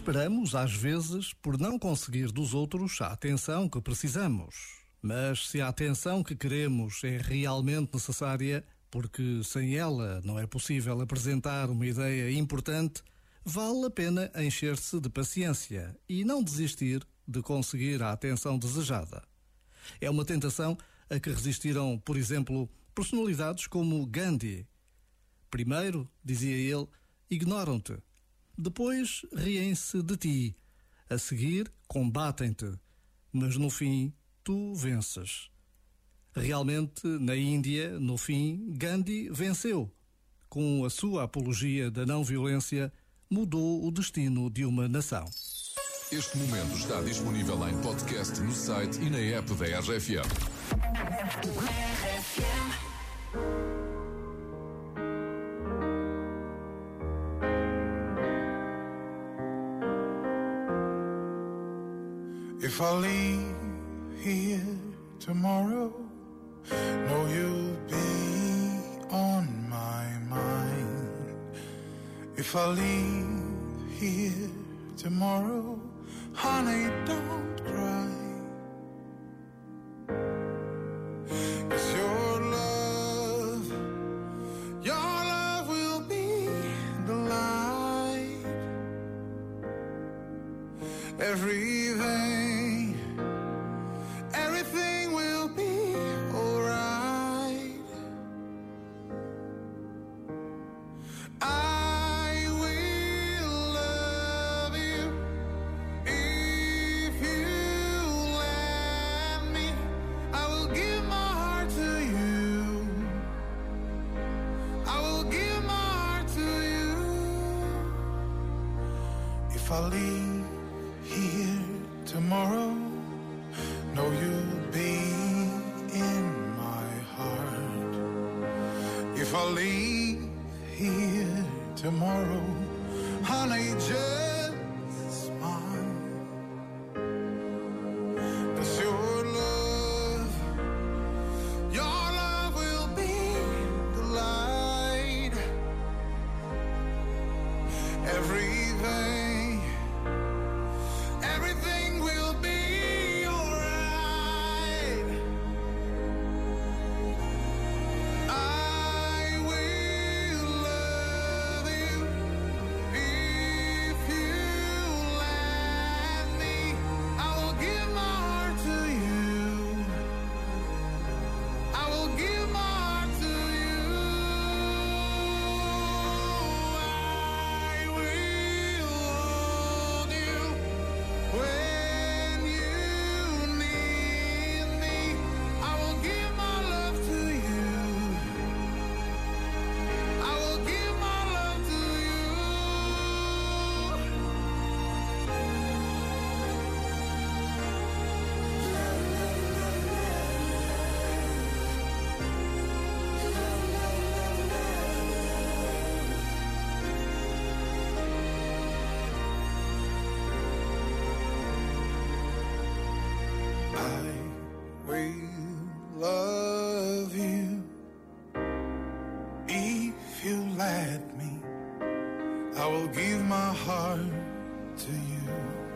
Desesperamos, às vezes, por não conseguir dos outros a atenção que precisamos. Mas se a atenção que queremos é realmente necessária, porque sem ela não é possível apresentar uma ideia importante, vale a pena encher-se de paciência e não desistir de conseguir a atenção desejada. É uma tentação a que resistiram, por exemplo, personalidades como Gandhi. Primeiro, dizia ele, ignoram-te depois riem-se de ti. A seguir, combatem-te. Mas no fim, tu vences. Realmente, na Índia, no fim, Gandhi venceu. Com a sua apologia da não-violência, mudou o destino de uma nação. Este momento está disponível em podcast no site e na app da RFM. If I leave here tomorrow, know you'll be on my mind. If I leave here tomorrow, honey, don't cry. Your love, your love will be the light. Everything everything If I leave here tomorrow know you'll be in my heart. If I leave here tomorrow, honey, just if you let me. I will give my heart to you.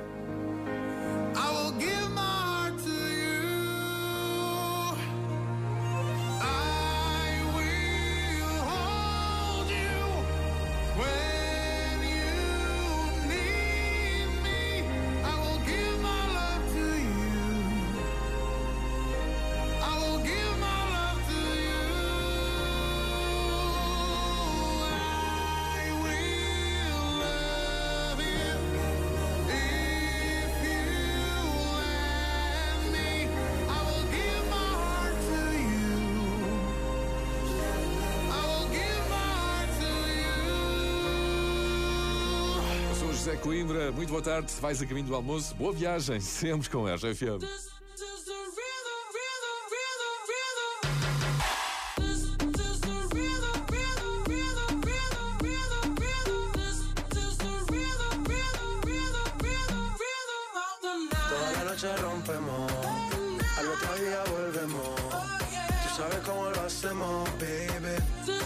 José Coimbra, muito boa tarde. Vais a caminho do almoço. Boa viagem, sempre com a RFM. Rompemos, al otro día volvemos. Tú sabes cómo lo hacemos, baby.